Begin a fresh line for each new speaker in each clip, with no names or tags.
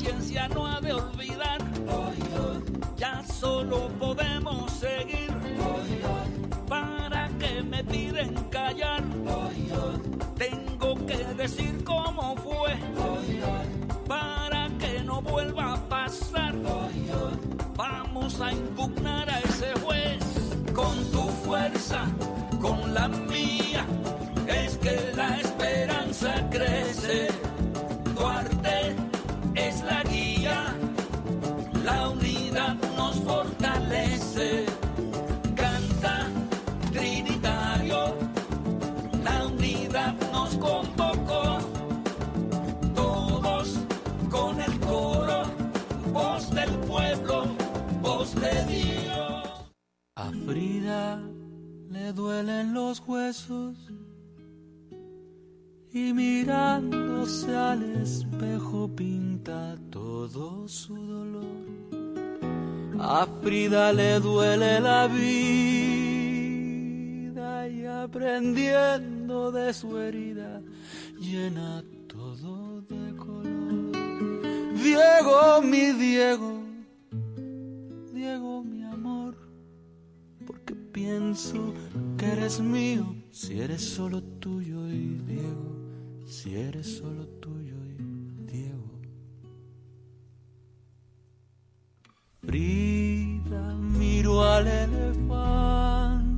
conciencia no ha de olvidar. Ya solo podemos seguir. Para que me piden callar. Tengo que decir cómo fue. Para que no vuelva a pasar. Vamos a impugnar a ese juez con tu fuerza, con la mía. Es que la esperanza crece.
Le duelen los huesos y mirándose al espejo pinta todo su dolor. A Frida le duele la vida y aprendiendo de su herida llena todo de color. Diego, mi Diego, Diego, mi pienso que eres mío si eres solo tuyo y Diego, si eres solo tuyo y Diego. Frida miró al elefante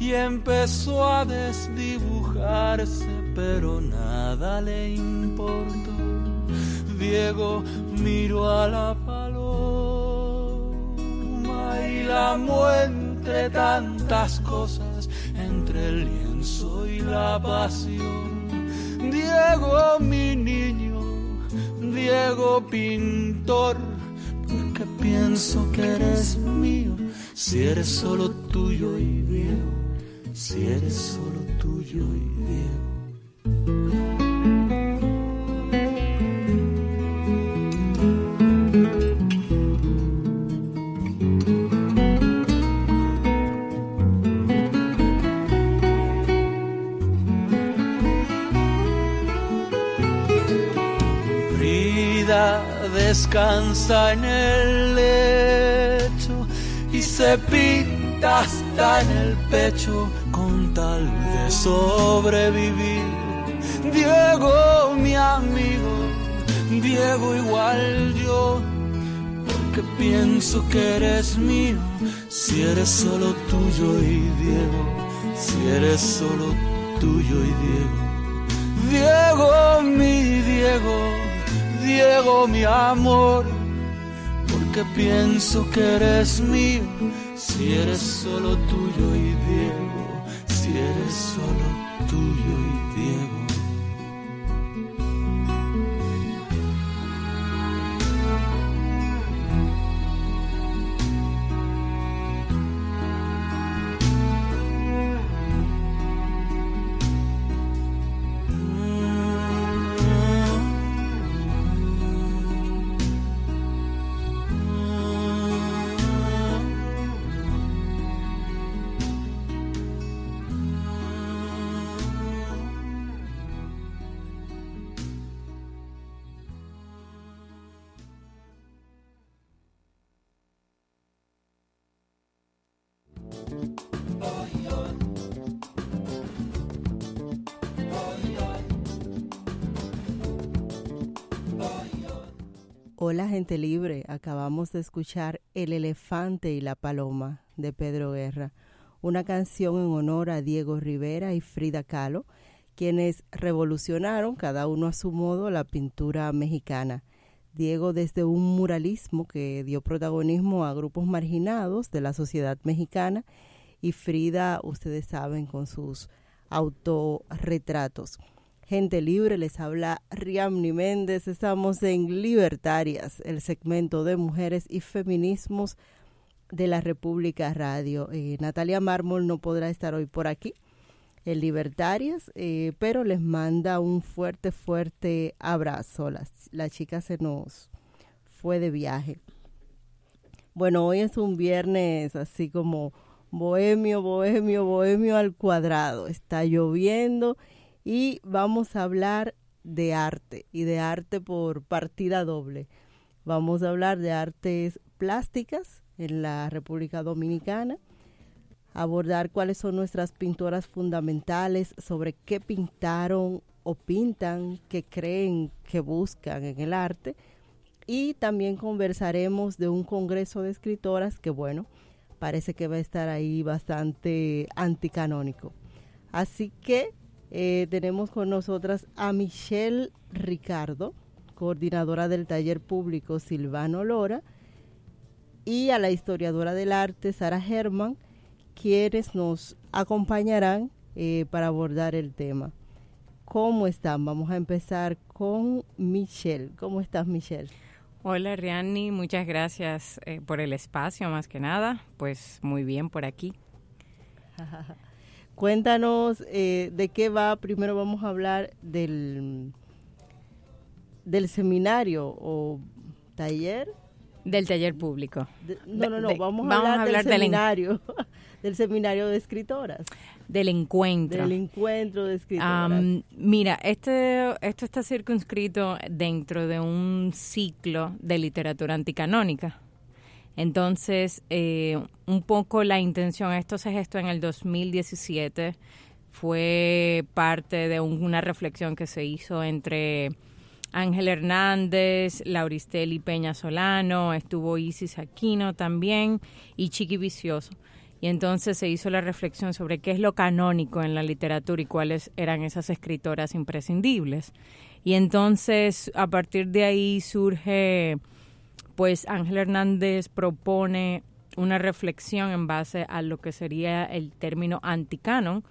y empezó a desdibujarse, pero nada le importó. Diego miró a la la amó entre tantas cosas, entre el lienzo y la pasión. Diego, mi niño, Diego pintor, porque pienso que eres mío, si eres solo tuyo y Diego, si eres solo tuyo y Diego. Descansa en el lecho y se pinta hasta en el pecho con tal de sobrevivir. Diego, mi amigo, Diego igual yo, porque pienso que eres mío, si eres solo tuyo y Diego, si eres solo tuyo y Diego. Diego, mi Diego, Diego, mi amor, porque pienso que eres mío, si eres solo tuyo y Diego, si eres solo tuyo
Hola gente libre, acabamos de escuchar El elefante y la paloma de Pedro Guerra, una canción en honor a Diego Rivera y Frida Kahlo, quienes revolucionaron cada uno a su modo la pintura mexicana. Diego desde un muralismo que dio protagonismo a grupos marginados de la sociedad mexicana y Frida, ustedes saben, con sus autorretratos. Gente libre, les habla Riamni Méndez. Estamos en Libertarias, el segmento de mujeres y feminismos de la República Radio. Eh, Natalia Mármol no podrá estar hoy por aquí en Libertarias, eh, pero les manda un fuerte, fuerte abrazo. La, la chica se nos fue de viaje. Bueno, hoy es un viernes así como bohemio, bohemio, bohemio al cuadrado. Está lloviendo y vamos a hablar de arte y de arte por partida doble. Vamos a hablar de artes plásticas en la República Dominicana, abordar cuáles son nuestras pintoras fundamentales, sobre qué pintaron o pintan, qué creen que buscan en el arte. Y también conversaremos de un congreso de escritoras que, bueno, parece que va a estar ahí bastante anticanónico. Así que eh, tenemos con nosotras a Michelle Ricardo, coordinadora del taller público Silvano Lora, y a la historiadora del arte Sara Herman, quienes nos acompañarán eh, para abordar el tema. ¿Cómo están? Vamos a empezar con Michelle. ¿Cómo estás, Michelle?
Hola, Rianni. Muchas gracias eh, por el espacio, más que nada. Pues muy bien por aquí.
Cuéntanos eh, de qué va. Primero vamos a hablar del, del seminario o taller.
Del taller público.
no, no, no, vamos, a hablar, del seminario, del, seminario de escritoras.
Del encuentro.
Del encuentro de escritoras.
mira, este, esto está circunscrito dentro de un ciclo de literatura anticanónica. Entonces, eh, un poco la intención, esto se gestó en el 2017, fue parte de una reflexión que se hizo entre Ángel Hernández, Lauristeli Peña Solano, estuvo Isis Aquino también y Chiqui Vicioso. Y entonces se hizo la reflexión sobre qué es lo canónico en la literatura y cuáles eran esas escritoras imprescindibles. Y entonces a partir de ahí surge pues Ángel Hernández propone una reflexión en base a lo que sería el término anticanon,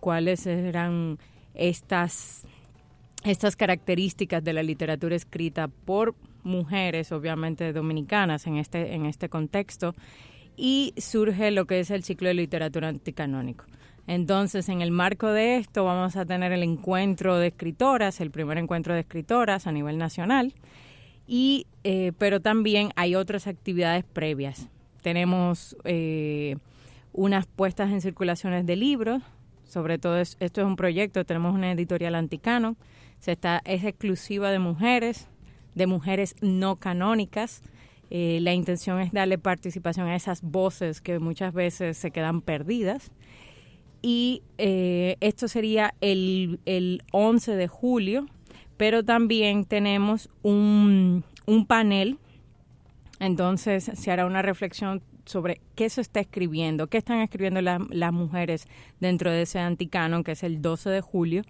cuáles eran estas, estas características de la literatura escrita por mujeres, obviamente dominicanas en este, en este contexto, y surge lo que es el ciclo de literatura anticanónico. Entonces, en el marco de esto vamos a tener el encuentro de escritoras, el primer encuentro de escritoras a nivel nacional, y, eh, pero también hay otras actividades previas. Tenemos eh, unas puestas en circulaciones de libros, sobre todo esto es un proyecto, tenemos una editorial anticano, se está, es exclusiva de mujeres, de mujeres no canónicas. Eh, la intención es darle participación a esas voces que muchas veces se quedan perdidas. Y esto sería el, el 11 de julio, pero también tenemos un, panel, entonces se hará una reflexión sobre qué se está escribiendo, qué están escribiendo las mujeres dentro de ese anticanon, que es el 12 de julio.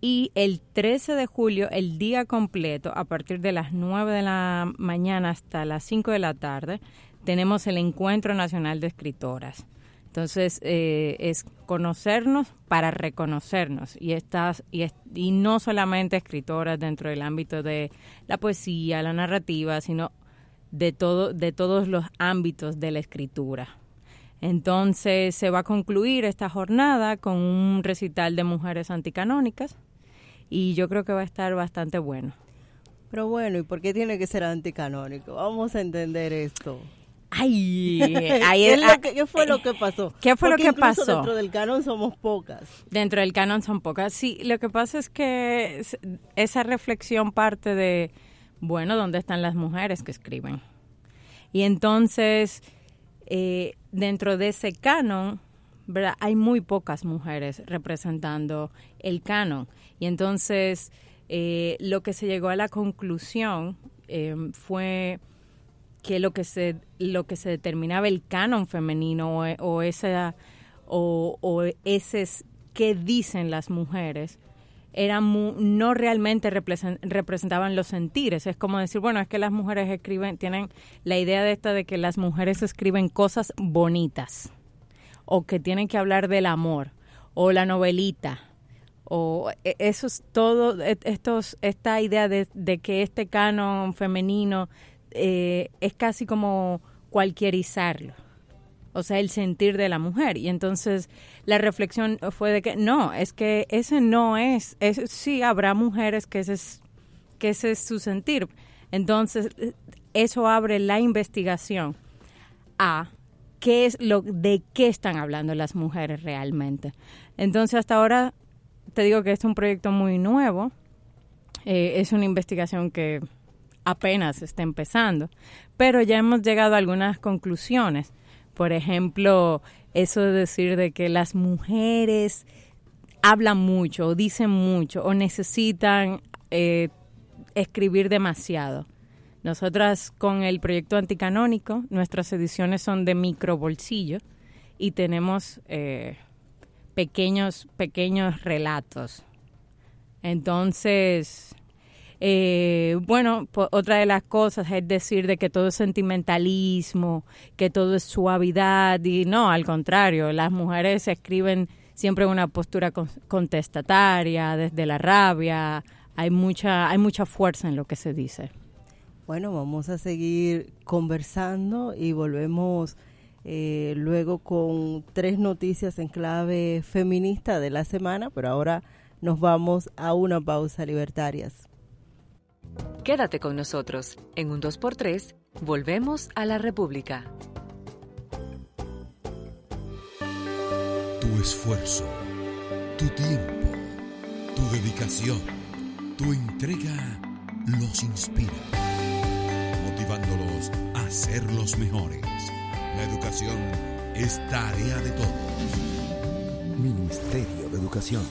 Y el 13 de julio, el día completo, a partir de las 9 de la mañana hasta las 5 de la tarde, tenemos el Encuentro Nacional de Escritoras. Entonces, eh, es conocernos para reconocernos y, estas, y, y no solamente escritoras dentro del ámbito de la poesía, la narrativa, sino de, todo, de todos los ámbitos de la escritura. Entonces, se va a concluir esta jornada con un recital de mujeres anticanónicas y yo creo que va a estar bastante bueno.
Pero bueno, ¿y por qué tiene que ser anticanónico? Vamos a entender esto.
Ay,
¿Qué, fue lo que pasó?
¿Qué fue lo que pasó?
Dentro del canon somos pocas.
Dentro del canon son pocas. Sí, lo que pasa es que esa reflexión parte de, bueno, ¿dónde están las mujeres que escriben? Y entonces, eh, dentro de ese canon, ¿verdad? hay muy pocas mujeres representando el canon. Y entonces, eh, lo que se llegó a la conclusión eh, fue que lo que se lo que se determinaba el canon femenino o, o esa o, ese que dicen las mujeres eran no realmente representaban los sentires. Es como decir, bueno, es que las mujeres escriben, tienen la idea de esta de que las mujeres escriben cosas bonitas o que tienen que hablar del amor o la novelita o e, eso es todo, e, estos, esta idea de, de que este canon femenino eh, es casi como cualquierizarlo, o sea, el sentir de la mujer. Y entonces la reflexión fue de que no, es que ese no es, es sí habrá mujeres que ese es, que ese es su sentir. Entonces, eso abre la investigación a qué es lo de qué están hablando las mujeres realmente. Entonces, hasta ahora te digo que es un proyecto muy nuevo Eh, es una investigación que apenas está empezando, pero ya hemos llegado a algunas conclusiones. Por ejemplo, eso de decir de que las mujeres hablan mucho o dicen mucho o necesitan eh, escribir demasiado. Nosotras con el proyecto anticanónico, nuestras ediciones son de micro bolsillo y tenemos eh, pequeños, pequeños relatos. Entonces, eh, bueno, otra de las cosas es decir de que todo es sentimentalismo, que todo es suavidad y no, al contrario, las mujeres escriben siempre una postura contestataria, desde la rabia, hay mucha, hay mucha fuerza en lo que se dice.
Bueno, vamos a seguir conversando y volvemos eh, luego con tres noticias en clave feminista de la semana, pero ahora nos vamos a una pausa libertarias.
Quédate con nosotros. En un 2x3, volvemos a la República.
Tu esfuerzo, tu tiempo, tu dedicación, tu entrega los inspira, motivándolos a ser los mejores. La educación es tarea de todos. Ministerio de Educación.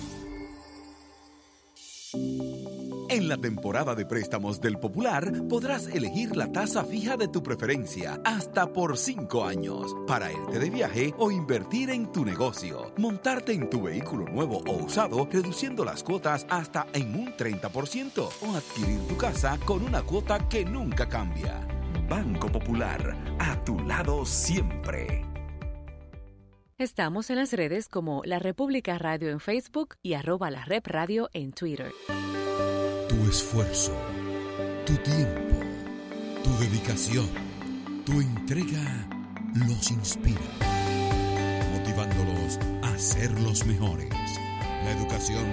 En la temporada de préstamos del Popular podrás elegir la tasa fija de tu preferencia hasta por 5 años para irte de viaje o invertir en tu negocio, montarte en tu vehículo nuevo o usado reduciendo las cuotas hasta en un 30% o adquirir tu casa con una cuota que nunca cambia. Banco Popular, a tu lado siempre.
Estamos en las redes como La República Radio en Facebook y arroba la Rep Radio en Twitter
tu esfuerzo, tu tiempo, tu dedicación, tu entrega los inspira, motivándolos a ser los mejores. La educación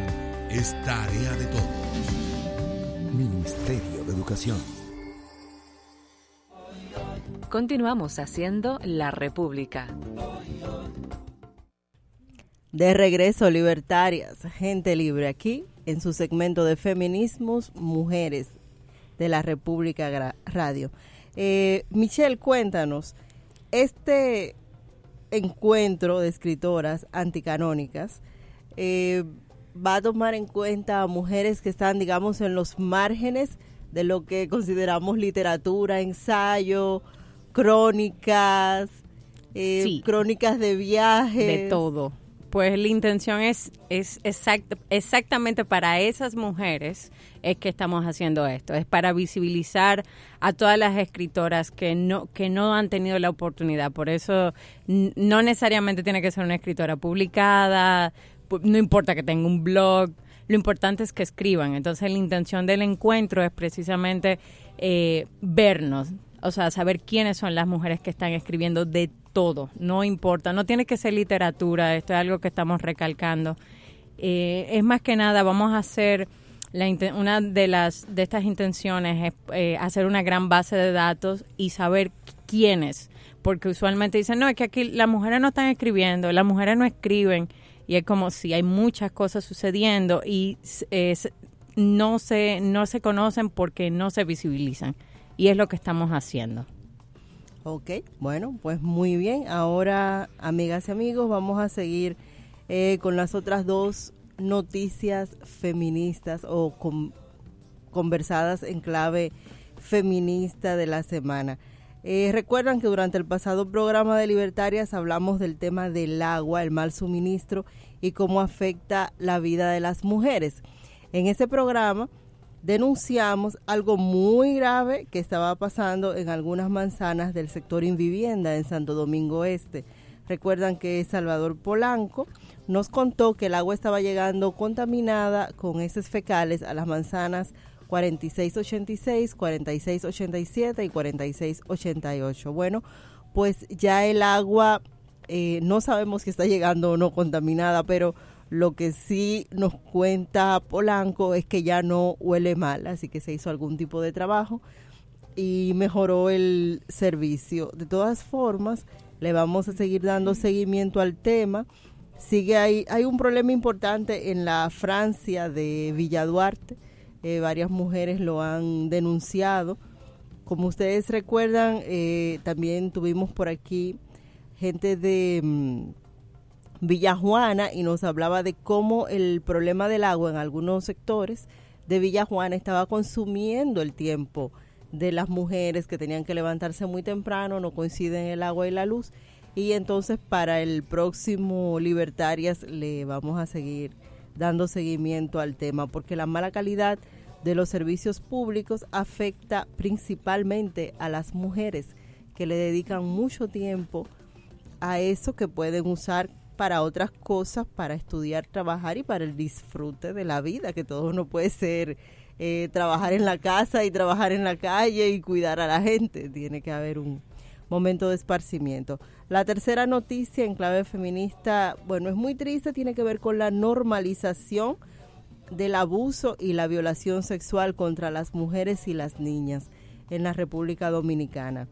es tarea de todos. Ministerio de Educación.
Continuamos haciendo La República.
De regreso, libertarias, gente libre aquí en su segmento de feminismos, mujeres de la República Radio. Eh, Michelle, cuéntanos, este encuentro de escritoras anticanónicas eh, va a tomar en cuenta a mujeres que están, digamos, en los márgenes de lo que consideramos literatura, ensayo, crónicas, eh, crónicas de viajes.
De todo. Pues la intención es, es exactamente para esas mujeres es que estamos haciendo esto, es para visibilizar a todas las escritoras que no, que no han tenido la oportunidad. Por eso no necesariamente tiene que ser una escritora publicada, no importa que tenga un blog, lo importante es que escriban. Entonces la intención del encuentro es precisamente eh, vernos, o sea, saber quiénes son las mujeres que están escribiendo de todo, no importa, no tiene que ser literatura, esto es algo que estamos recalcando. Eh, es más que nada, vamos a hacer, la, una de, las, de estas intenciones es eh, hacer una gran base de datos y saber quiénes, porque usualmente dicen, no, es que aquí las mujeres no están escribiendo, las mujeres no escriben, y es como si hay muchas cosas sucediendo y no, se, no se conocen porque no se visibilizan, y es lo que estamos haciendo.
Ok, bueno, pues muy bien. Ahora, amigas y amigos, vamos a seguir eh, con las otras dos noticias feministas o conversadas en clave feminista de la semana. Eh, recuerdan que durante el pasado programa de Libertarias hablamos del tema del agua, el mal suministro y cómo afecta la vida de las mujeres. En ese programa denunciamos algo muy grave que estaba pasando en algunas manzanas del sector Invivienda en Santo Domingo Este. Recuerdan que Salvador Polanco nos contó que el agua estaba llegando contaminada con heces fecales a las manzanas 4686, 4687 y 4688. Bueno, pues ya el agua eh, no sabemos si está llegando o no contaminada, pero lo que sí nos cuenta Polanco es que ya no huele mal, así que se hizo algún tipo de trabajo y mejoró el servicio. De todas formas, le vamos a seguir dando seguimiento al tema. Sigue ahí, hay un problema importante en la Francia de Villa Duarte. eh, varias mujeres lo han denunciado. Como ustedes recuerdan, eh, también tuvimos por aquí gente de mm, Villajuana y nos hablaba de cómo el problema del agua en algunos sectores de Villajuana estaba consumiendo el tiempo de las mujeres que tenían que levantarse muy temprano, no coinciden el agua y la luz. Y entonces para el próximo Libertarias le vamos a seguir dando seguimiento al tema, porque la mala calidad de los servicios públicos afecta principalmente a las mujeres que le dedican mucho tiempo a eso que pueden usar para otras cosas, para estudiar, trabajar y para el disfrute de la vida, que todo no puede ser eh, trabajar en la casa y trabajar en la calle y cuidar a la gente. Tiene que haber un momento de esparcimiento. La tercera noticia en clave feminista, bueno, es muy triste, tiene que ver con la normalización del abuso y la violación sexual contra las mujeres y las niñas en la República Dominicana.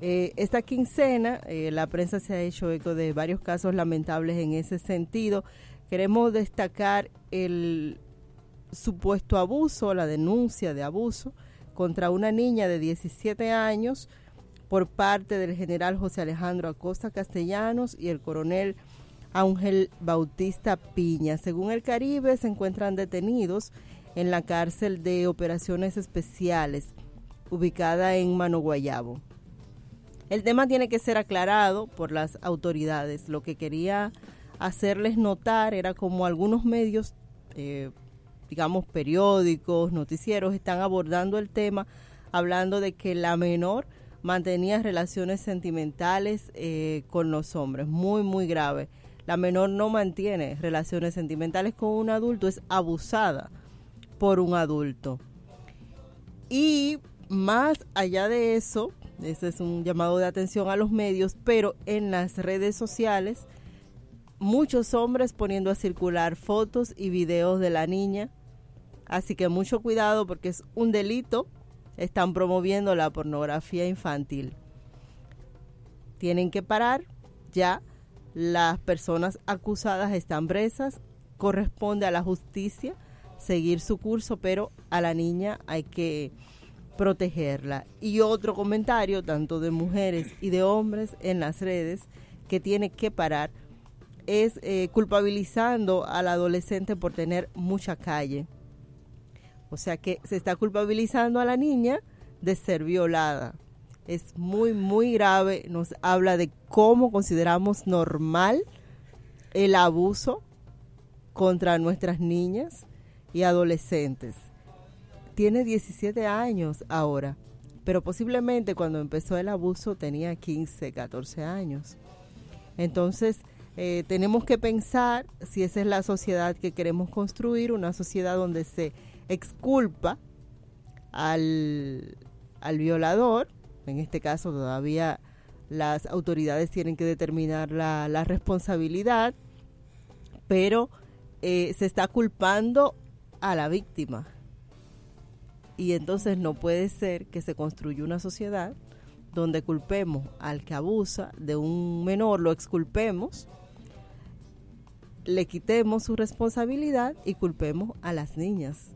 Eh, esta quincena, eh, la prensa se ha hecho eco de varios casos lamentables en ese sentido. Queremos destacar el supuesto abuso, la denuncia de abuso contra una niña de 17 años por parte del general José Alejandro Acosta Castellanos y el coronel Ángel Bautista Piña. Según el Caribe, se encuentran detenidos en la cárcel de operaciones especiales ubicada en Mano Guayabo. El tema tiene que ser aclarado por las autoridades. Lo que quería hacerles notar era como algunos medios, eh, digamos periódicos, noticieros, están abordando el tema hablando de que la menor mantenía relaciones sentimentales eh, con los hombres. Muy, muy grave. La menor no mantiene relaciones sentimentales con un adulto, es abusada por un adulto. Y más allá de eso, ese es un llamado de atención a los medios, pero en las redes sociales, muchos hombres poniendo a circular fotos y videos de la niña. Así que mucho cuidado porque es un delito. Están promoviendo la pornografía infantil. Tienen que parar ya. Las personas acusadas están presas. Corresponde a la justicia seguir su curso, pero a la niña hay que protegerla. Y otro comentario, tanto de mujeres y de hombres en las redes, que tiene que parar, es eh, culpabilizando al adolescente por tener mucha calle. O sea que se está culpabilizando a la niña de ser violada. Es muy, muy grave. Nos habla de cómo consideramos normal el abuso contra nuestras niñas y adolescentes tiene 17 años ahora, pero posiblemente cuando empezó el abuso tenía 15, 14 años. Entonces, eh, tenemos que pensar si esa es la sociedad que queremos construir, una sociedad donde se exculpa al, al violador, en este caso todavía las autoridades tienen que determinar la, la responsabilidad, pero eh, se está culpando a la víctima y entonces no puede ser que se construya una sociedad donde culpemos al que abusa de un menor, lo exculpemos, le quitemos su responsabilidad y culpemos a las niñas.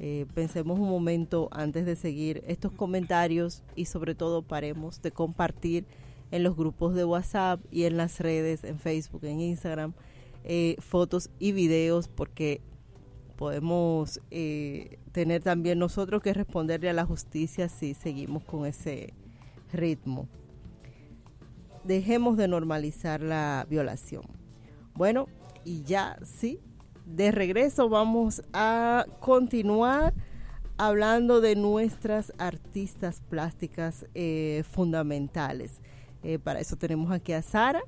Eh, pensemos un momento antes de seguir estos comentarios y sobre todo paremos de compartir en los grupos de WhatsApp y en las redes, en Facebook, en Instagram, eh, fotos y videos porque podemos eh, tener también nosotros que responderle a la justicia si seguimos con ese ritmo. Dejemos de normalizar la violación. Bueno, y ya sí, de regreso vamos a continuar hablando de nuestras artistas plásticas eh, fundamentales. Eh, para eso tenemos aquí a Sara,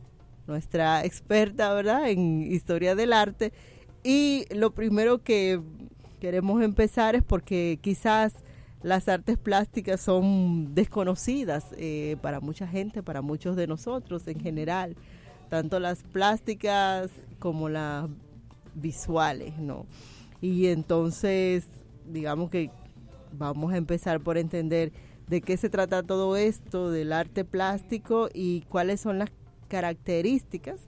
nuestra experta, ¿verdad?, en historia del arte y lo primero que queremos empezar es porque quizás las artes plásticas son desconocidas eh, para mucha gente, para muchos de nosotros en general, tanto las plásticas como las visuales, ¿no? Y entonces, digamos que vamos a empezar por entender de qué se trata todo esto del arte plástico y cuáles son las características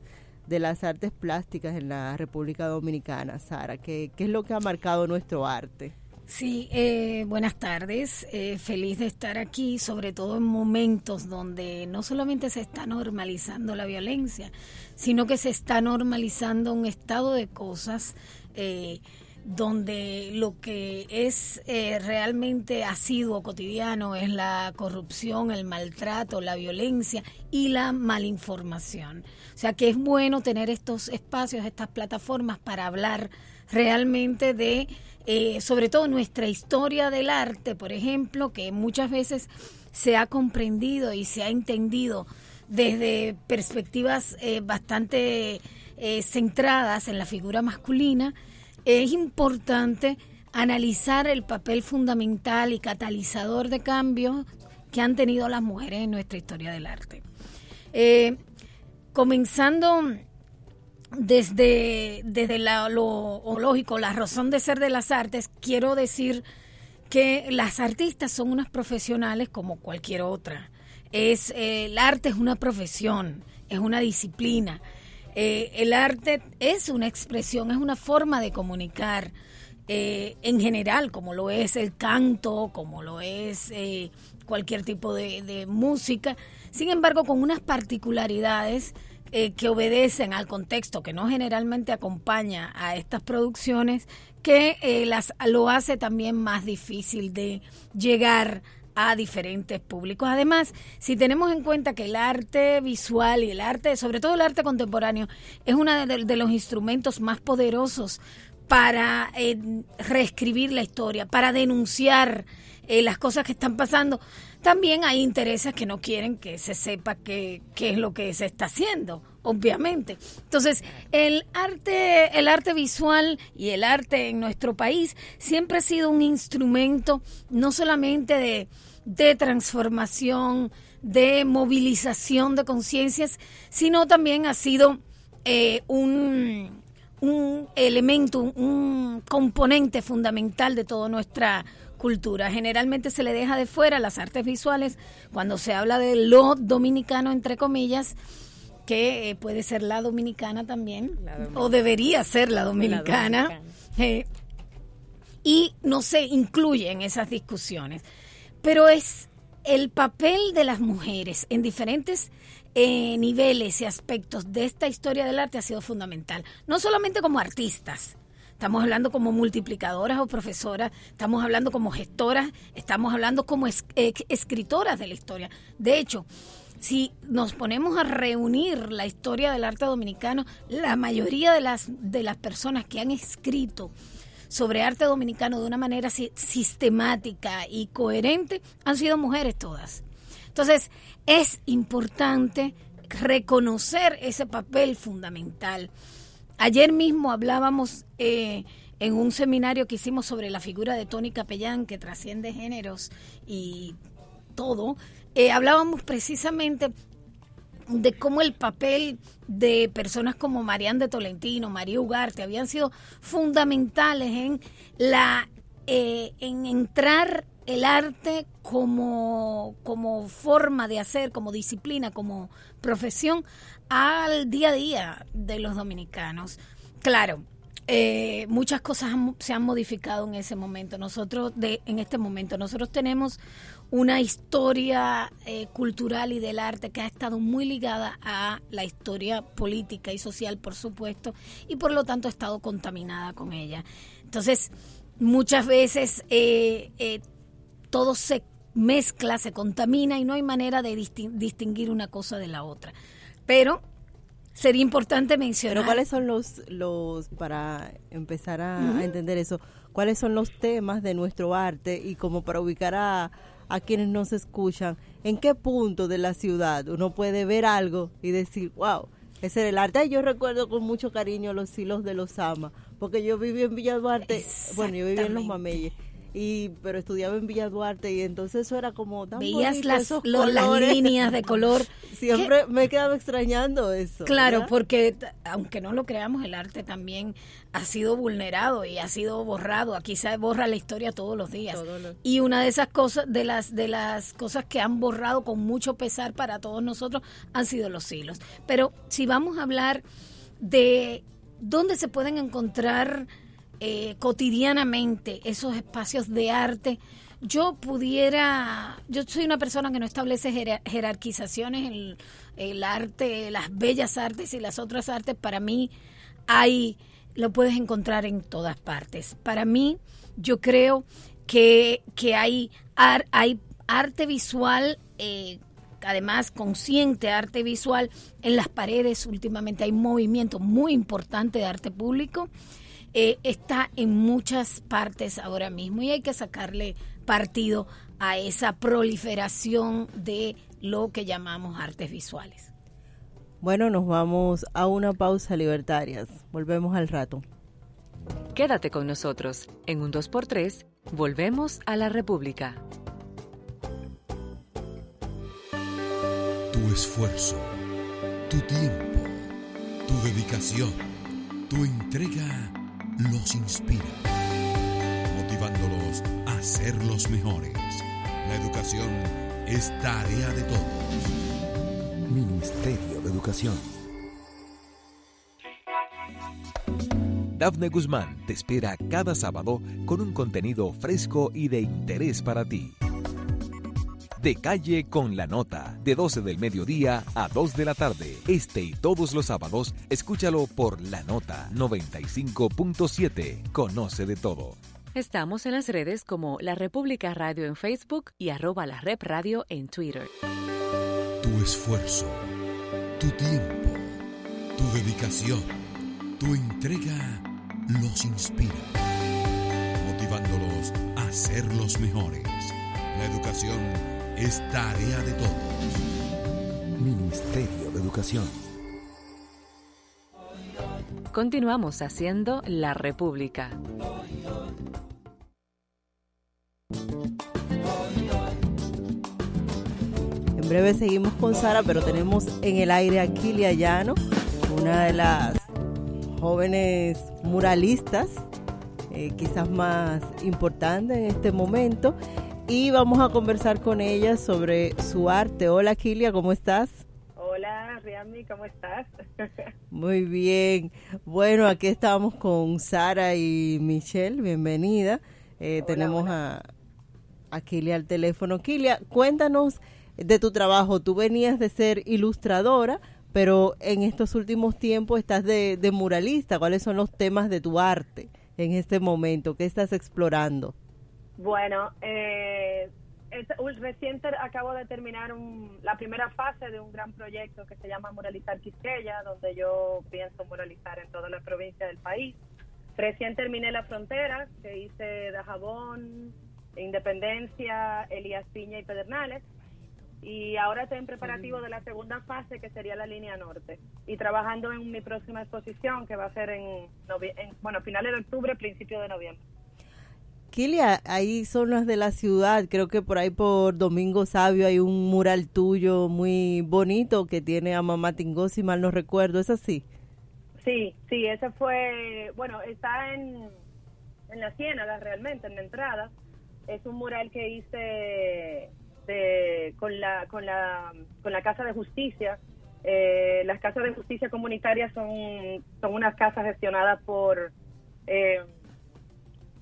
de las artes plásticas en la República Dominicana, Sara? ¿Qué, ¿Qué, es lo que ha marcado nuestro arte?
Sí, eh, buenas tardes. Eh, feliz de estar aquí, sobre todo en momentos donde no solamente se está normalizando la violencia, sino que se está normalizando un estado de cosas eh, donde lo que es realmente asiduo cotidiano es la corrupción, el maltrato, la violencia y la malinformación. O sea que es bueno tener estos espacios, estas plataformas para hablar realmente de eh, sobre todo nuestra historia del arte, por ejemplo, que muchas veces se ha comprendido y se ha entendido desde perspectivas eh, bastante eh, centradas en la figura masculina, es importante analizar el papel fundamental y catalizador de cambios que han tenido las mujeres en nuestra historia del arte. comenzando desde, desde lo lógico, la razón de ser de las artes, quiero decir que las artistas son unas profesionales como cualquier otra. Es, eh, el arte es una profesión, es una disciplina. Eh, el arte es una expresión, es una forma de comunicar eh, en general, como lo es el canto, como lo es cualquier tipo de, música. Sin embargo, con unas particularidades eh, que obedecen al contexto que no generalmente acompaña a estas producciones, que eh, las, lo hace también más difícil de llegar a diferentes públicos. Además, si tenemos en cuenta que el arte visual y el arte, sobre todo el arte contemporáneo, es uno de, los instrumentos más poderosos para eh, reescribir la historia, para denunciar las cosas que están pasando, también hay intereses que no quieren que se sepa qué, qué es lo que se está haciendo, obviamente. Entonces, el arte, el arte visual y el arte en nuestro país siempre ha sido un instrumento no solamente de, de transformación, de movilización de conciencias, sino también ha sido eh, un, un elemento, un componente fundamental de toda nuestra cultura. Generalmente se le deja de fuera las artes visuales cuando se habla de lo dominicano, entre comillas, que eh, puede ser la dominicana también, o debería ser la dominicana, eh, y no se incluye en esas discusiones. Pero es el papel de las mujeres en diferentes eh, niveles y aspectos de esta historia del arte ha sido fundamental, no solamente como artistas, estamos hablando como multiplicadoras o profesoras, estamos hablando como gestoras, estamos hablando como escritoras de la historia. De hecho, si nos ponemos a reunir la historia del arte dominicano, la mayoría de las, de las personas que han escrito sobre arte dominicano de una manera sistemática y coherente han sido mujeres todas. Entonces, es importante reconocer ese papel fundamental Ayer mismo hablábamos eh, en un seminario que hicimos sobre la figura de Tony Capellán, que trasciende géneros y todo. Eh, hablábamos precisamente de cómo el papel de personas como Marianne de Tolentino, María Ugarte, habían sido fundamentales en la eh, en entrar el arte como, como forma de hacer, como disciplina, como profesión al día a día de los dominicanos. Claro, eh, muchas cosas se han modificado en ese momento. Nosotros, de, en este momento, nosotros tenemos una historia eh, cultural y del arte que ha estado muy ligada a la historia política y social, por supuesto, y por lo tanto ha estado contaminada con ella. Entonces, muchas veces eh, todo se mezcla, se contamina y no hay manera de distinguir una cosa de la otra. Pero sería importante mencionar.
¿cuáles son los, los para empezar a, entender eso, cuáles son los temas de nuestro arte y como para ubicar a, a quienes nos escuchan, en qué punto de la ciudad uno puede ver algo y decir, wow, ese es el arte. Yo recuerdo con mucho cariño los hilos de los Ama, porque yo viví en Villa Duarte, bueno, yo viví en Los Mameyes y pero estudiaba en Villa Duarte y entonces eso era como tan
veías las, las líneas de color.
Siempre me he quedado extrañando eso
claro porque aunque no lo creamos el arte también ha sido vulnerado y ha sido borrado. Aquí se borra la historia todos los días. Y una de esas cosas de las de las cosas que han borrado con mucho pesar para todos nosotros han sido los hilos. Pero si vamos a hablar de dónde se pueden encontrar eh, cotidianamente esos espacios de arte, yo pudiera, yo soy una persona que no establece jerarquizaciones en el arte, las bellas artes y las otras artes, para mí hay, lo puedes encontrar en todas partes. Para mí, yo creo que, que hay, hay arte visual eh, además consciente arte visual en las paredes. Últimamente hay movimiento muy importante de arte público. Eh, está en muchas partes ahora mismo y hay que sacarle partido a esa proliferación de lo que llamamos artes visuales.
Bueno, nos vamos a una pausa libertarias. Volvemos al rato.
Quédate con nosotros. En un 2x3, volvemos a la República.
Tu esfuerzo, tu tiempo, tu dedicación, tu entrega los inspira, motivándolos a ser los mejores. La educación es tarea de todos. Ministerio de Educación.
Dafne Guzmán te espera cada sábado con un contenido fresco y de interés para ti. De calle con la nota, de 12 del mediodía a 2 de la tarde. Este y todos los sábados, escúchalo por la nota 95.7. Conoce de todo.
Estamos en las redes como La República Radio en Facebook y arroba la Rep Radio en Twitter.
Tu esfuerzo, tu tiempo, tu dedicación, tu entrega los inspira, motivándolos a ser los mejores. La educación es tarea de todos.
Ministerio de Educación.
Continuamos haciendo La República.
En breve seguimos con Sara, pero tenemos en el aire a Kilia Llano, una de las jóvenes muralistas, eh, quizás más importantes en este momento y vamos a conversar con ella sobre su arte. Hola Kilia, ¿cómo estás?
Hola Riami, ¿cómo estás?
Muy bien. Bueno, aquí estamos con Sara y Michelle, bienvenida. Eh, tenemos a, a Kilia al teléfono. Kilia, cuéntanos de tu trabajo. Tú venías de ser ilustradora, pero en estos últimos tiempos estás de, de muralista. ¿Cuáles son los temas de tu arte en este momento? ¿Qué estás explorando?
Bueno, eh, reciente acabo de terminar la primera fase de un gran proyecto que se llama Muralizar Quisqueya, donde yo pienso muralizar en toda la provincia del país. Recién terminé La Frontera, que hice de Jabón, Independencia, Elías Piña y Pedernales. Y ahora estoy en preparativo de la segunda fase, que sería la línea norte. Y trabajando en mi próxima exposición, que va a ser en, en bueno, finales de octubre, principio de noviembre.
Ahí son las de la ciudad. Creo que por ahí por Domingo Sabio hay un mural tuyo muy bonito que tiene a Mamá Tingó, si mal no recuerdo. ¿Es así?
Sí, sí, ese fue, bueno, está en, en la Ciénaga realmente, en la entrada. Es un mural que hice de, con, la, con, la, con la Casa de Justicia. Eh, las casas de justicia comunitarias son, son unas casas gestionadas por... Eh,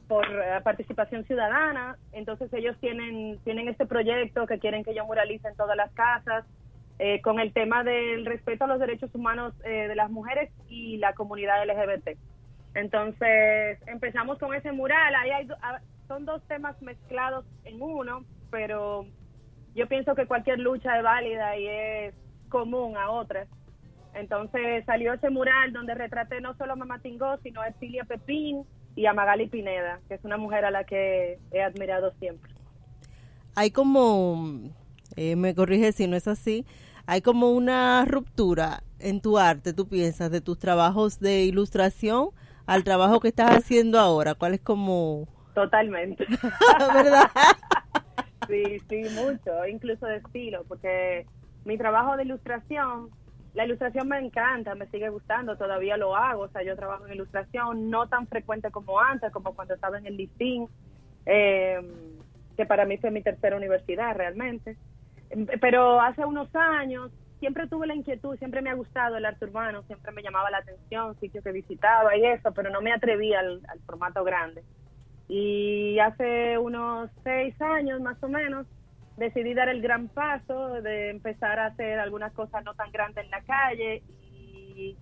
por eh, participación ciudadana, entonces ellos tienen, tienen este proyecto que quieren que yo muralice en todas las casas, eh, con el tema del respeto a los derechos humanos eh, de las mujeres y la comunidad LGBT. Entonces empezamos con ese mural, ahí hay, son dos temas mezclados en uno, pero yo pienso que cualquier lucha es válida y es común a otras. Entonces salió ese mural donde retraté no solo a Mamá Tingó, sino a Estilia Pepín, y a Magali Pineda, que es una mujer a la que he admirado siempre.
Hay como, eh, me corrige si no es así, hay como una ruptura en tu arte, tú piensas, de tus trabajos de ilustración al trabajo que estás haciendo ahora. ¿Cuál es como...?
Totalmente.
¿Verdad?
sí, sí, mucho, incluso de estilo, porque mi trabajo de ilustración la ilustración me encanta, me sigue gustando, todavía lo hago, o sea, yo trabajo en ilustración, no tan frecuente como antes, como cuando estaba en el listín, eh, que para mí fue mi tercera universidad realmente. Pero hace unos años siempre tuve la inquietud, siempre me ha gustado el arte urbano, siempre me llamaba la atención, sitios que visitaba y eso, pero no me atreví al, al formato grande. Y hace unos seis años más o menos decidí dar el gran paso de empezar a hacer algunas cosas no tan grandes en la calle y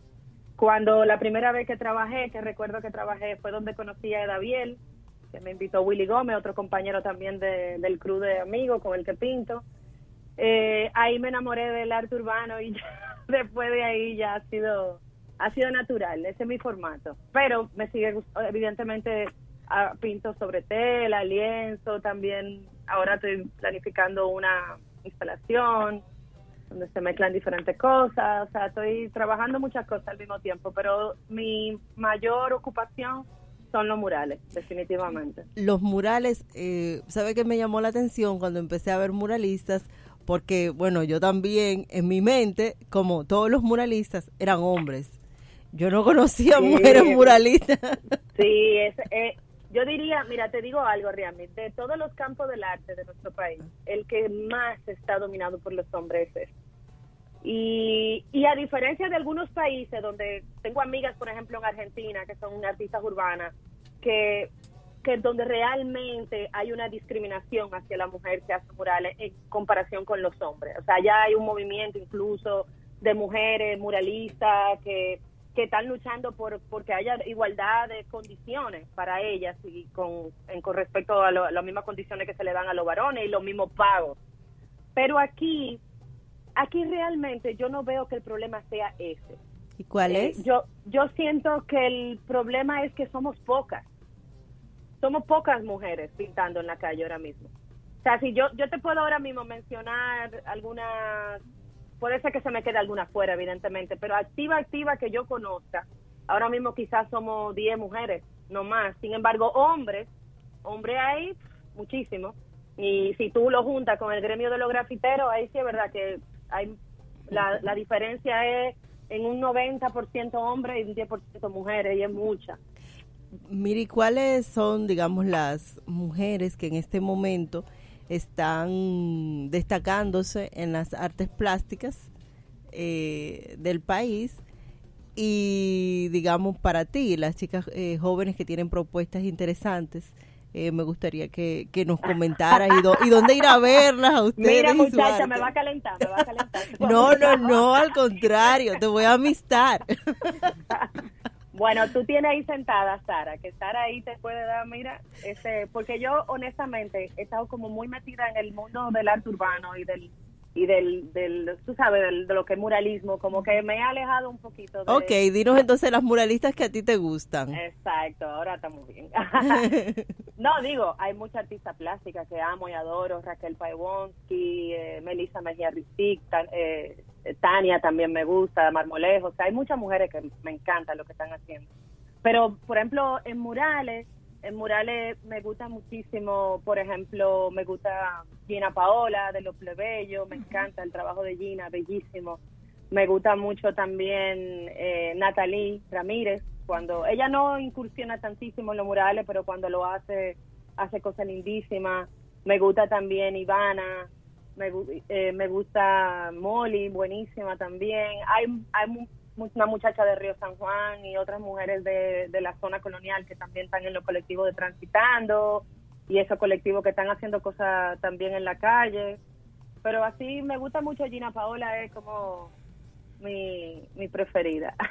cuando la primera vez que trabajé, que recuerdo que trabajé, fue donde conocí a Edaviel, que me invitó Willy Gómez, otro compañero también de- del crew de amigos con el que pinto. Eh, ahí me enamoré del arte urbano y ya, después de ahí ya ha sido ha sido natural, ese es mi formato. Pero me sigue evidentemente ah, pinto sobre tela, lienzo, también ahora estoy planificando una instalación donde se mezclan diferentes cosas, o sea, estoy trabajando muchas cosas al mismo tiempo, pero mi mayor ocupación son los murales, definitivamente.
Los murales, eh, ¿sabe qué me llamó la atención cuando empecé a ver muralistas? Porque, bueno, yo también en mi mente, como todos los muralistas, eran hombres. Yo no conocía
Sí.
mujeres muralistas.
Sí, es, eh, yo diría, mira, te digo algo, Riami, de todos los campos del arte de nuestro país, el que más está dominado por los hombres es este. Y, y a diferencia de algunos países donde tengo amigas, por ejemplo, en Argentina, que son artistas urbanas, que, que donde realmente hay una discriminación hacia la mujer que hace murales en comparación con los hombres. O sea, ya hay un movimiento incluso de mujeres muralistas que, que están luchando por porque haya igualdad de condiciones para ellas y con, en, con respecto a, lo- las mismas condiciones que se le dan a los varones y los mismos pagos. Pero aquí, aquí realmente yo no veo que el problema sea ese.
¿Y cuál
Eh,
es?
Yo, yo siento que el problema es que somos pocas. Somos pocas mujeres pintando en la calle ahora mismo. O sea, si yo, yo te puedo ahora mismo mencionar algunas, puede ser que se me quede alguna fuera, evidentemente, pero activa, activa que yo conozca, ahora mismo quizás somos 10 mujeres, no más. Sin embargo, hombres, hombres hay muchísimos. Y si tú lo juntas con el gremio de los grafiteros, ahí sí es verdad que hay la, la diferencia es en un 90% hombres y un 10% mujeres, y es mucha.
Miri, ¿cuáles son, digamos, las mujeres que en este momento están destacándose en las artes plásticas eh, del país? Y, digamos, para ti, las chicas eh, jóvenes que tienen propuestas interesantes, eh, me gustaría que, que nos comentaras y, do- y dónde ir a verlas a ustedes.
Mira, muchacha, me va a calentar, me va a calentar.
No, no, no, al contrario, te voy a amistar.
Bueno, tú tienes ahí sentada, Sara, que Sara ahí te puede dar, mira, ese, porque yo honestamente he estado como muy metida en el mundo del arte urbano y del y del, del tú sabes, del- de lo que es muralismo, como que me he alejado un poquito de...
Ok, dinos entonces las muralistas que a ti te gustan.
Exacto, ahora estamos bien. no, digo, hay muchas artistas plásticas que amo y adoro, Raquel Paiwonsky, eh, Melissa Mejía Ristic, eh, Tania también me gusta, Marmolejo, o sea, hay muchas mujeres que me encantan lo que están haciendo. Pero, por ejemplo, en murales, en murales me gusta muchísimo, por ejemplo, me gusta Gina Paola de Los Plebeyos, me encanta el trabajo de Gina, bellísimo. Me gusta mucho también eh, Natalie Ramírez, cuando ella no incursiona tantísimo en los murales, pero cuando lo hace, hace cosas lindísimas. Me gusta también Ivana, me, eh, me gusta Molly, buenísima también. Hay, hay una muchacha de Río San Juan y otras mujeres de, de la zona colonial que también están en los colectivos de Transitando y esos colectivos que están haciendo cosas también en la calle. Pero así me gusta mucho Gina Paola, es como mi, mi preferida.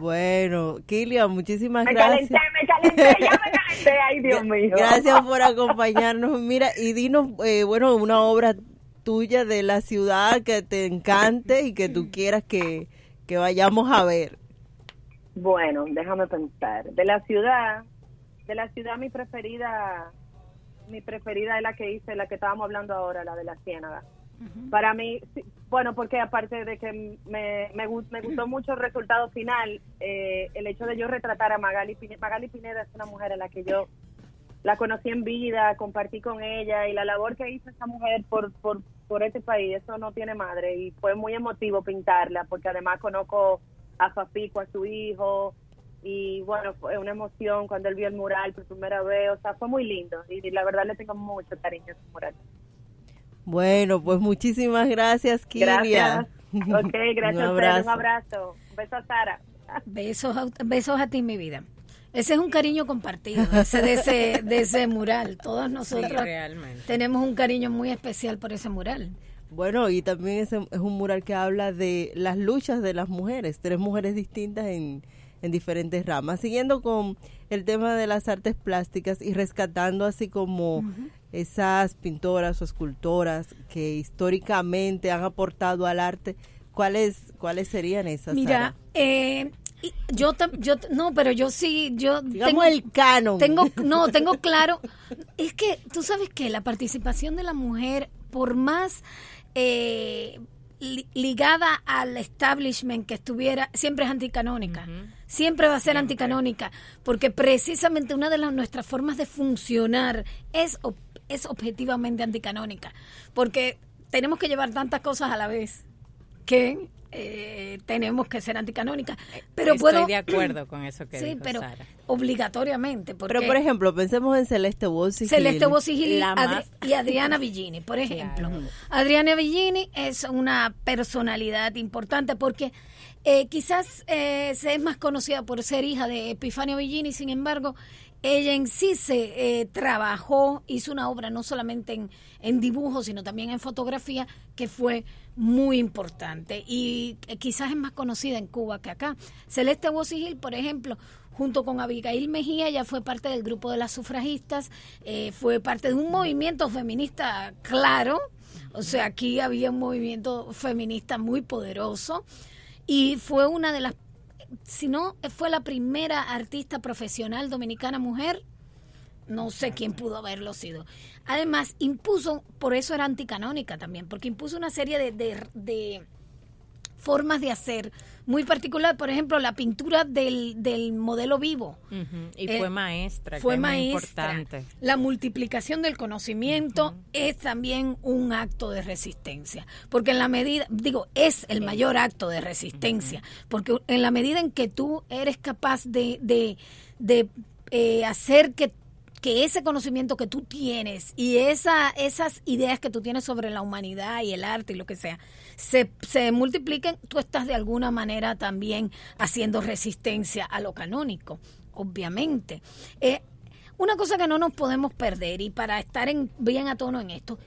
Bueno, Kilian, muchísimas
me
gracias.
calenté, me calenté, ya me calenté, ay Dios mío.
Gracias por acompañarnos. Mira, y dinos, eh, bueno, una obra tuya de la ciudad que te encante y que tú quieras que, que vayamos a ver.
Bueno, déjame pensar. De la ciudad, de la ciudad mi preferida, mi preferida es la que hice, la que estábamos hablando ahora, la de la Ciénaga. Para mí, sí, bueno, porque aparte de que me, me, me gustó mucho el resultado final, eh, el hecho de yo retratar a Magali Pineda. Magali Pineda es una mujer a la que yo la conocí en vida, compartí con ella y la labor que hizo esa mujer por, por, por este país, eso no tiene madre y fue muy emotivo pintarla porque además conozco a Fafico, a su hijo y bueno, fue una emoción cuando él vio el mural por primera vez, o sea, fue muy lindo y, la verdad le tengo mucho cariño a ese mural.
Bueno, pues muchísimas gracias.
Gracias. Ok, gracias
Un
a
abrazo.
Un abrazo. Un beso a Sara.
Besos, a- besos a ti, mi vida. Ese es un cariño compartido, ese de ese, de ese mural. Todos nosotros tenemos un cariño muy especial por ese mural.
Bueno, y también es, es un mural que habla de las luchas de las mujeres, tres mujeres distintas en, en diferentes ramas. Siguiendo con el tema de las artes plásticas y rescatando así como esas pintoras o escultoras que históricamente han aportado al arte, ¿cuáles, cuáles serían esas?
Mira,
Sara?
eh, yo, tam- yo, no, pero yo sí, yo
Digamos el canon.
Tengo, no, tengo claro. Es que tú sabes que la participación de la mujer, por más eh, li- ligada al establishment que estuviera, siempre es anticanónica. Siempre va a ser anticanónica, porque precisamente una de las, nuestras formas de funcionar es, ob- es objetivamente anticanónica, porque tenemos que llevar tantas cosas a la vez que eh, tenemos que ser anticanónica. Pero
Estoy
puedo,
de acuerdo con eso que
sí,
dijo
pero
Sara.
obligatoriamente. Porque
Pero por ejemplo, pensemos en Celeste Bossi.
Celeste Bosigil y,
La
Adri- y Adriana Villini, por ejemplo. Adriana Villini es una personalidad importante porque eh, quizás eh, se es más conocida por ser hija de Epifanio Villini, sin embargo, ella en sí se eh, trabajó, hizo una obra no solamente en, en dibujo, sino también en fotografía, que fue muy importante. Y eh, quizás es más conocida en Cuba que acá. Celeste Bosigil, por ejemplo, junto con Abigail Mejía, ya fue parte del grupo de las sufragistas, eh, fue parte de un movimiento feminista claro, o sea, aquí había un movimiento feminista muy poderoso. Y fue una de las, si no, fue la primera artista profesional dominicana mujer, no sé quién pudo haberlo sido. Además, impuso, por eso era anticanónica también, porque impuso una serie de, de- de formas de hacer muy particular, por ejemplo, la pintura del, del modelo vivo.
Y
Eh,
fue maestra,
fue
que es muy
maestra.
importante.
La multiplicación del conocimiento es también un acto de resistencia, porque en la medida, digo, es el mayor acto de resistencia, porque en la medida en que tú eres capaz de, de, de, eh, hacer que que ese conocimiento que tú tienes y esa, esas ideas que tú tienes sobre la humanidad y el arte y lo que sea, se, multipliquen, tú estás de alguna manera también haciendo resistencia a lo canónico, obviamente. Eh, una cosa que no nos podemos perder y para estar en, bien a tono en esto,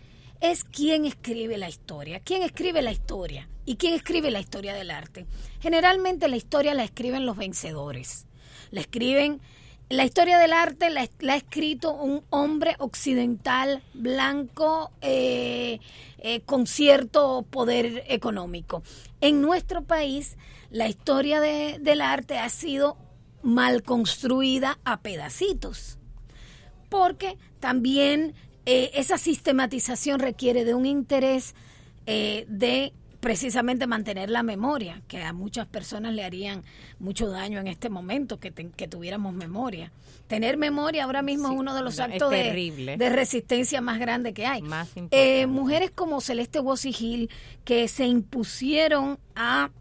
es quién escribe la historia. ¿Quién escribe la historia? ¿Y quién escribe la historia del arte? Generalmente la historia la escriben los vencedores. La escriben, la historia del arte la, la ha escrito un hombre occidental, blanco, eh, eh, con cierto poder económico. En nuestro país, la historia de- del arte ha sido mal construida a pedacitos porque también eh, esa sistematización requiere de un interés eh, de precisamente mantener la memoria, que a muchas personas le harían mucho daño en este momento que, te- que tuviéramos memoria. Tener memoria ahora mismo es uno de los actos de, resistencia más grande que hay.
Más.
Eh, mujeres como Celeste Gil que se impusieron a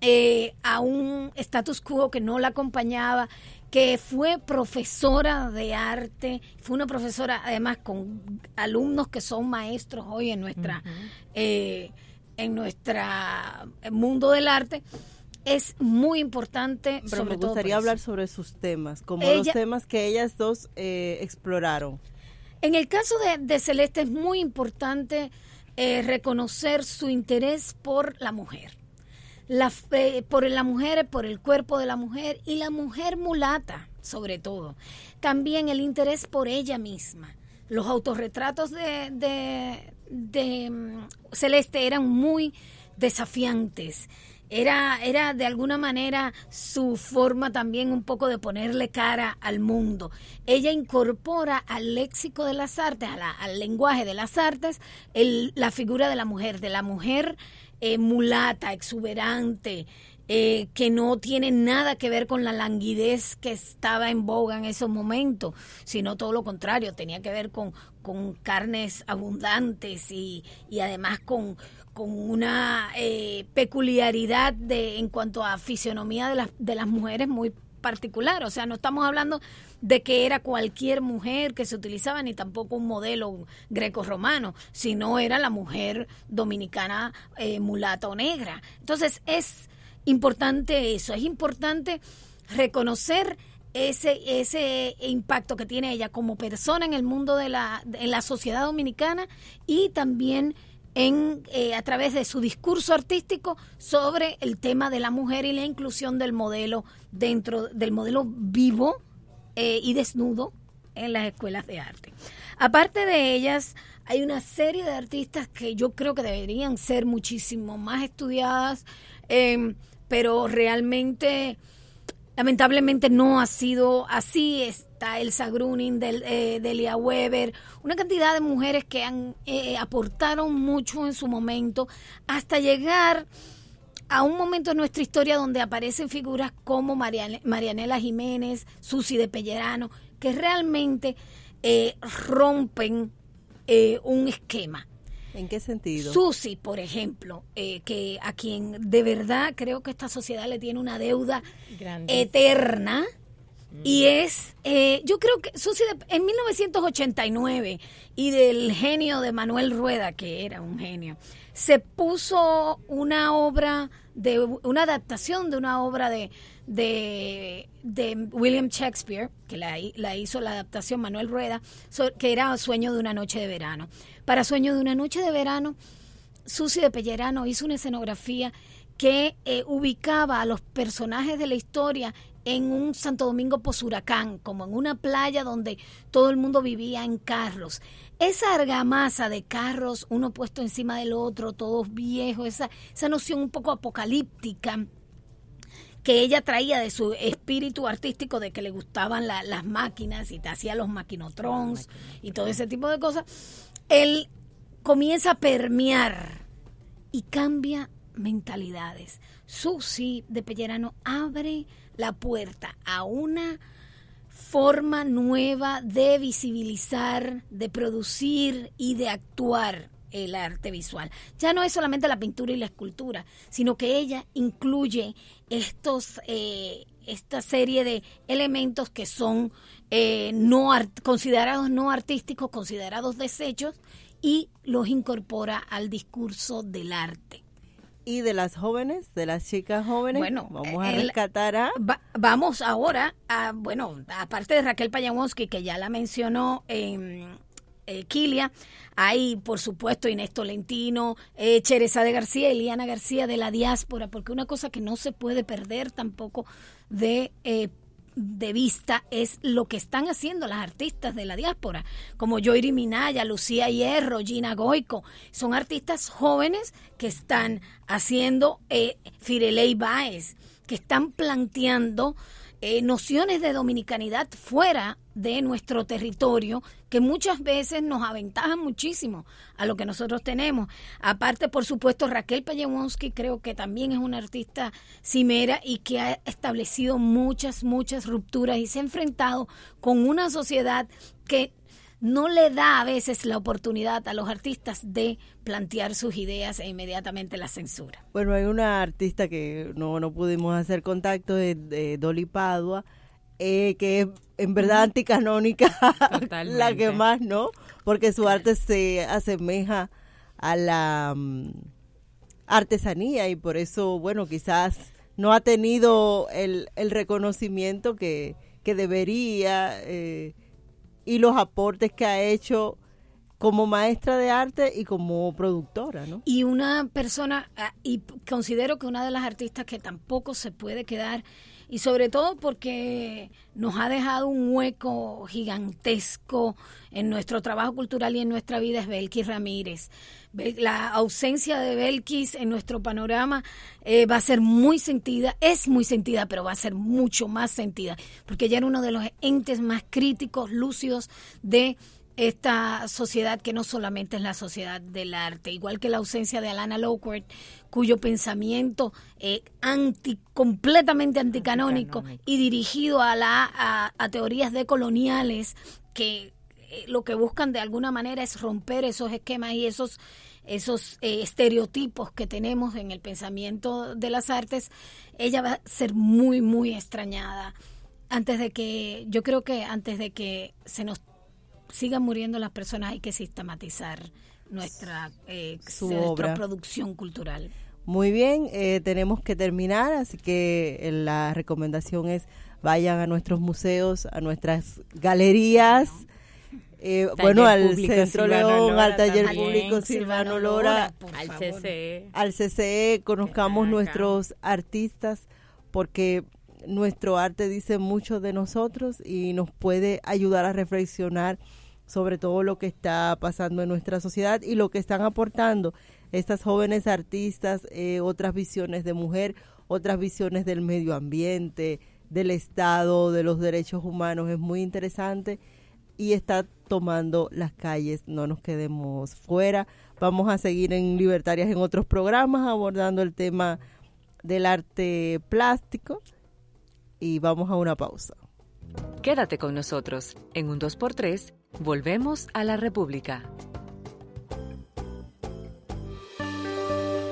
eh, a un status quo que no la acompañaba, que fue profesora de arte, fue una profesora además con alumnos que son maestros hoy en nuestra eh, en nuestra mundo del arte. Es muy importante,
Pero
sobre
me
todo
gustaría
eso.
hablar sobre sus temas, como
Ella-
los temas que ellas dos eh, exploraron.
En el caso de, de Celeste es muy importante eh, reconocer su interés por la mujer. La, por la mujer, por el cuerpo de la mujer y la mujer mulata, sobre todo. También el interés por ella misma. Los autorretratos de, de, de, mm, Celeste eran muy desafiantes. Era, era de alguna manera su forma también un poco de ponerle cara al mundo. Ella incorpora al léxico de las artes, al lenguaje de las artes, la figura de la mujer, de la mujer eh, mulata, exuberante, eh, que no tiene nada que ver con la languidez que estaba en boga en esos momentos, sino todo lo contrario, tenía que ver con, con carnes abundantes y, y además con, con una eh, peculiaridad de, en cuanto a fisionomía de las, de las mujeres muy particular, o sea, no estamos hablando de que era cualquier mujer que se utilizaba, ni tampoco un modelo greco-romano, sino era la mujer dominicana eh, mulata o negra. Entonces es importante eso, es importante reconocer ese, ese impacto que tiene ella como persona en el mundo de la, en la sociedad dominicana y también en, eh, a través de su discurso artístico sobre el tema de la mujer y la inclusión del modelo dentro del modelo vivo eh, y desnudo en las escuelas de arte. Aparte de ellas, hay una serie de artistas que yo creo que deberían ser muchísimo más estudiadas, em, pero realmente lamentablemente no ha sido así. Está Elsa Gruning, del, eh, Delia Weber, una cantidad de mujeres que han eh, aportaron mucho en su momento hasta llegar a un momento en nuestra historia donde aparecen figuras como Marianela Jiménez, Susi de Pellerano, que realmente eh, rompen eh, un esquema.
¿En qué sentido?
Susi, por ejemplo, eh, que a quien de verdad creo que esta sociedad le tiene una deuda eterna. Y es, yo creo que Susi en 1989 y del genio de Manuel Rueda, que era un genio, se puso una obra de una adaptación de una obra de, de, William Shakespeare, que la, hizo la adaptación Manuel Rueda, que era Sueño de una noche de verano. Para Sueño de una noche de verano, Susi de Pellerano hizo una escenografía que eh, ubicaba a los personajes de la historia en un Santo Domingo posuracán, como en una playa donde todo el mundo vivía en carros. Esa argamasa de carros, uno puesto encima del otro, todos viejos, esa, esa noción un poco apocalíptica que ella traía de su espíritu artístico de que le gustaban las máquinas y te hacía los maquinotrons y todo ese tipo de cosas, él comienza a permear y cambia mentalidades. Susi de Pellerano abre la puerta a una forma nueva de visibilizar, de producir y de actuar el arte visual. Ya no es solamente la pintura y la escultura, sino que ella incluye estos, eh, esta serie de elementos que son eh, no considerados no artísticos, considerados desechos, y los incorpora al discurso del arte
y de las jóvenes, de las chicas jóvenes.
Bueno,
vamos a rescatar a...
vamos ahora a, bueno, aparte de Raquel Payamowski, que ya la mencionó en eh, Kilia, hay por supuesto Inés Tolentino, eh, Cheresa de García, Eliana García de la diáspora, porque una cosa que no se puede perder tampoco de eh, de vista es lo que están haciendo las artistas de la diáspora, como Joyri Minaya, Lucía Hierro, Gina Goico. Son artistas jóvenes que están haciendo eh, Firelei Baez, que están planteando eh, nociones de dominicanidad fuera de nuestro territorio que muchas veces nos aventajan muchísimo a lo que nosotros tenemos. Aparte, por supuesto, Raquel Payewonsky creo que también es una artista cimera y que ha establecido muchas, muchas rupturas y se ha enfrentado con una sociedad que no le da a veces la oportunidad a los artistas de plantear sus ideas e inmediatamente la censura.
Bueno, hay una artista que no, no pudimos hacer contacto, de, de Dolly Padua, eh, que es en verdad anticanónica, la que más, ¿no? Porque su arte se asemeja a la mm, artesanía y por eso, bueno, quizás no ha tenido el, el reconocimiento que, que debería eh, y los aportes que ha hecho como maestra de arte y como productora, ¿no?
Y una persona, ah, y considero que una de las artistas que tampoco se puede quedar y sobre todo porque nos ha dejado un hueco gigantesco en nuestro trabajo cultural y en nuestra vida es Belkis Ramírez. La ausencia de Belkis en nuestro panorama eh, va a ser muy sentida, es muy sentida, pero va a ser mucho más sentida, porque ella era uno de los entes más críticos, lúcidos de esta sociedad que no solamente es la sociedad del arte, igual que la ausencia de Alana Lockwood, cuyo pensamiento eh, anti, completamente anticanónico, y dirigido a, la, a, teorías decoloniales que eh, lo que buscan de alguna manera es romper esos esquemas y esos esos eh, estereotipos que tenemos en el pensamiento de las artes, ella va a ser muy, muy extrañada. Antes de que, yo creo que antes de que se nos sigan muriendo las personas hay que sistematizar nuestra, eh,
Su
nuestra
obra.
producción cultural.
Muy bien, eh, tenemos que terminar, así que eh, la recomendación es vayan a nuestros museos, a nuestras galerías, eh, bueno, al Centro León,
Lora
al Taller
también.
Público Silvano Lora,
Al
favor.
CCE.
al CCE, conozcamos nuestros artistas, porque nuestro arte dice mucho de nosotros y nos puede ayudar a reflexionar sobre todo lo que está pasando en nuestra sociedad y lo que están aportando estas jóvenes artistas, eh, otras visiones de mujer, otras visiones del medio ambiente, del Estado, de los derechos humanos. Es muy interesante y está tomando las calles, no nos quedemos fuera. Vamos a seguir en Libertarias en otros programas abordando el tema del arte plástico y vamos a una pausa.
Quédate con nosotros. En un 2x3, volvemos a la República.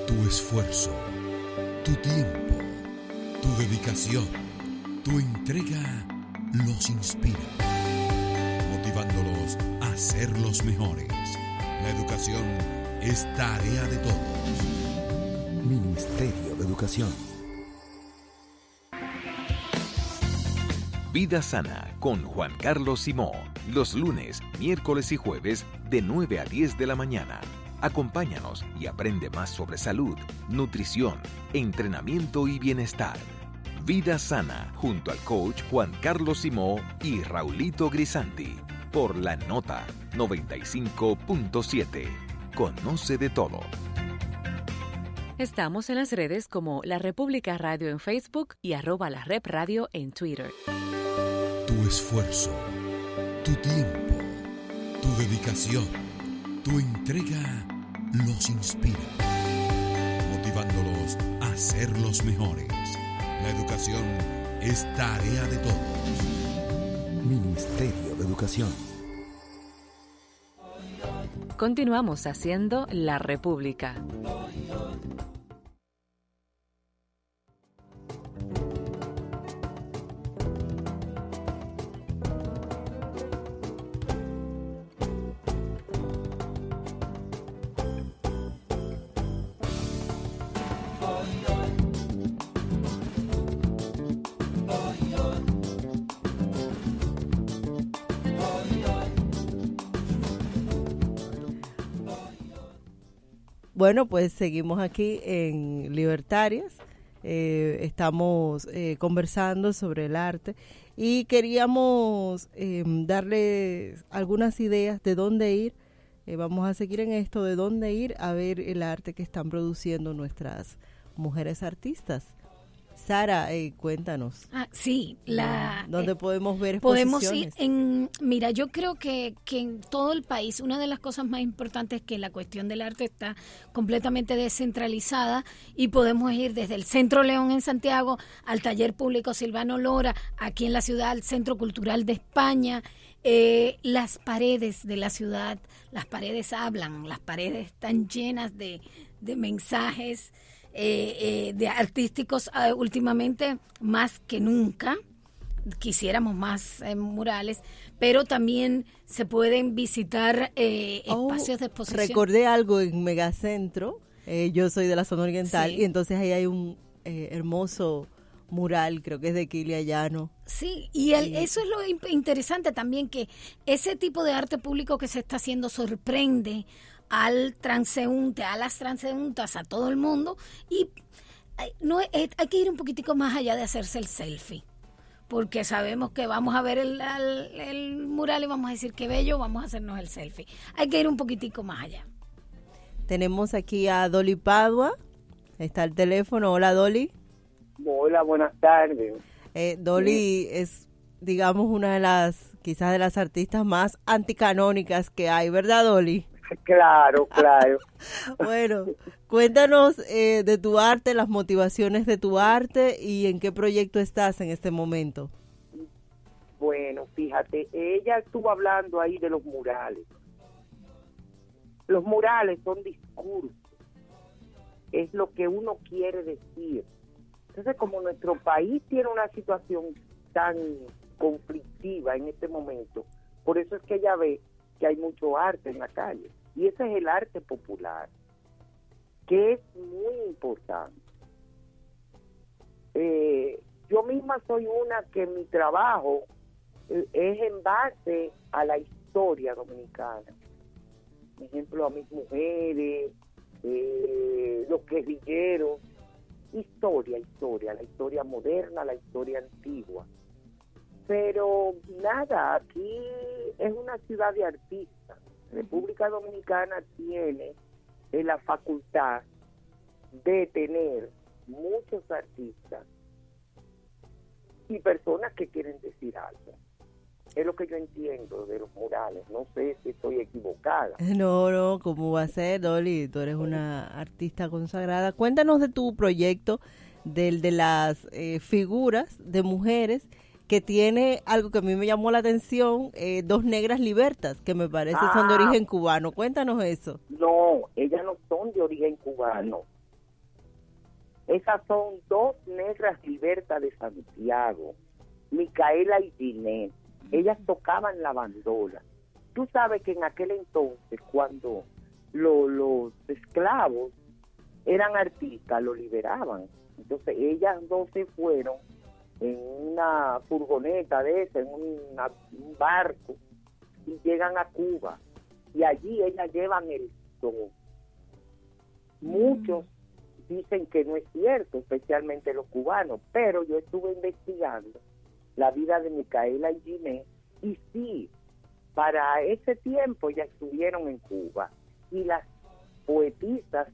Tu esfuerzo, tu tiempo, tu dedicación, tu entrega los inspira, motivándolos a ser los mejores. La educación es tarea de todos.
Ministerio de Educación. Vida Sana con Juan Carlos Simó. Los lunes, miércoles y jueves de 9 a 10 de la mañana. Acompáñanos y aprende más sobre salud, nutrición, entrenamiento y bienestar. Vida Sana junto al coach Juan Carlos Simó y Raulito Grisanti. Por la nota 95.7. Conoce de todo.
Estamos en las redes como La República Radio en Facebook y arroba la Rep Radio en Twitter.
Tu esfuerzo, tu tiempo, tu dedicación, tu entrega los inspira, motivándolos a ser los mejores. La educación es tarea de todos.
Ministerio de Educación.
Continuamos haciendo La República.
Bueno, pues seguimos aquí en Libertarias. Eh, estamos eh, conversando sobre el arte y queríamos eh, darles algunas ideas de dónde ir. Eh, vamos a seguir en esto, de dónde ir a ver el arte que están produciendo nuestras mujeres artistas. Sara, eh, cuéntanos.
Ah, sí, la
¿Dónde
eh,
podemos ver
Podemos ir en, mira, yo creo que, que en todo el país una de las cosas más importantes es que la cuestión del arte está completamente descentralizada y podemos ir desde el Centro León en Santiago al Taller Público Silvano Lora, aquí en la ciudad, al Centro Cultural de España. Eh, las paredes de la ciudad, las paredes hablan, las paredes están llenas de, de mensajes eh, eh, de artísticos eh, últimamente más que nunca quisiéramos más eh, murales, pero también se pueden visitar eh,
Oh,
espacios de exposición.
Recordé algo en Megacentro. yo soy de la zona oriental
Sí.
y entonces ahí hay un eh, hermoso mural, creo que es de Kilia Llano.
Sí, y el- eso es lo interesante también, que ese tipo de arte público que se está haciendo sorprende al transeúnte, a las transeúntas, a todo el mundo, y eh, no es- hay que ir un poquitico más allá de hacerse el selfie. Porque sabemos que vamos a ver el, al- el mural y vamos a decir qué bello, vamos a hacernos el selfie. Hay que ir un poquitico más allá.
Tenemos aquí a Dolly Padua. Está el teléfono. Hola, Dolly.
Hola, buenas tardes.
Eh, Dolly es, digamos, una de las, quizás de las artistas más anticanónicas que hay, ¿verdad, Dolly?
Claro, claro.
Bueno, cuéntanos eh, de tu arte, las motivaciones de tu arte y en qué proyecto estás en este momento.
Bueno, fíjate, ella estuvo hablando ahí de los murales. Los murales son discursos, es lo que uno quiere decir. Entonces, como nuestro país tiene una situación tan conflictiva en este momento, por eso es que ella ve que hay mucho arte en la calle. Y ese es el arte popular, que es muy importante. Eh, yo misma soy una que mi trabajo eh, es en base a la historia dominicana. Por ejemplo, a mis mujeres, eh, los guerrilleros, historia, historia, la historia moderna, la historia antigua. Pero nada, aquí es una ciudad de artistas. República Dominicana tiene eh, la facultad de tener muchos artistas y personas que quieren decir algo. Es lo que yo entiendo de los murales. No sé si estoy equivocada.
No, no, ¿cómo va a ser, Dolly? Tú eres una artista consagrada. Cuéntanos de tu proyecto, del de las eh, figuras de mujeres que tiene algo que a mí me llamó la atención, eh, dos negras libertas, que me parece son de
Ah.
origen cubano. Cuéntanos eso.
No, ellas no son de origen cubano. Esas son dos negras libertas de Santiago, Micaela y Ginés. Ellas tocaban la bandola. Tú sabes que en aquel entonces, cuando lo- los esclavos eran artistas, lo liberaban. Entonces ellas dos se fueron en una furgoneta de esa, en un barco, y llegan a Cuba. Y allí ellas llevan el son. Muchos dicen que no es cierto, especialmente los cubanos, pero yo estuve investigando la vida de Micaela y Ginés y sí, para ese tiempo ya estuvieron en Cuba y las poetisas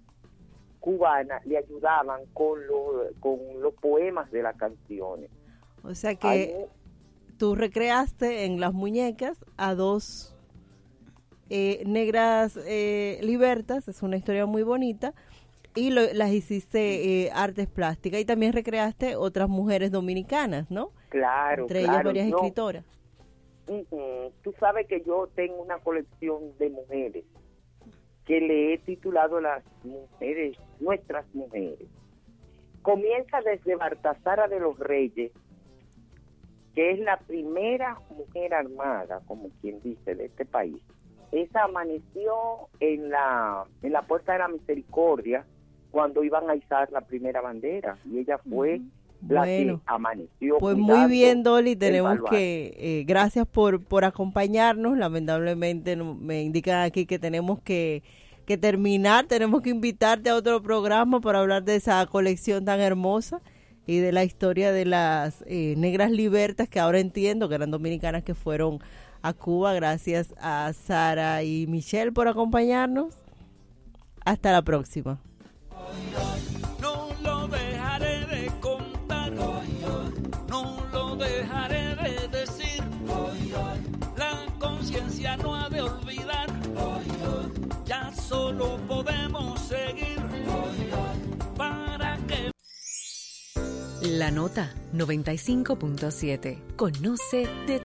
cubanas le ayudaban con, lo- con los poemas de las canciones.
O sea que
Hay
tú recreaste en las muñecas a dos eh, negras eh, libertas, es una historia muy bonita, y lo- las hiciste eh, artes plásticas y también recreaste otras mujeres dominicanas, ¿no?
Claro,
Entre ellas varias
no.
escritoras.
Ujú. Tú sabes que yo tengo una colección de mujeres que le he titulado Las mujeres, nuestras mujeres. Comienza desde Baltasara de los Reyes, que es la primera mujer armada, como quien dice, de este país. Esa amaneció en la, en la Puerta de la Misericordia cuando iban a izar la primera bandera y ella fue la
Bueno,
que amaneció.
Pues muy bien, Dolly, tenemos que, eh, gracias por, por acompañarnos, lamentablemente me indican aquí que tenemos que, que terminar, tenemos que invitarte a otro programa para hablar de esa colección tan hermosa y de la historia de las eh, negras libertas que ahora entiendo que eran dominicanas que fueron a Cuba, gracias a Sara y Michelle por acompañarnos. Hasta la próxima.
Solo podemos seguir. Para que
La nota 95.7. Conoce de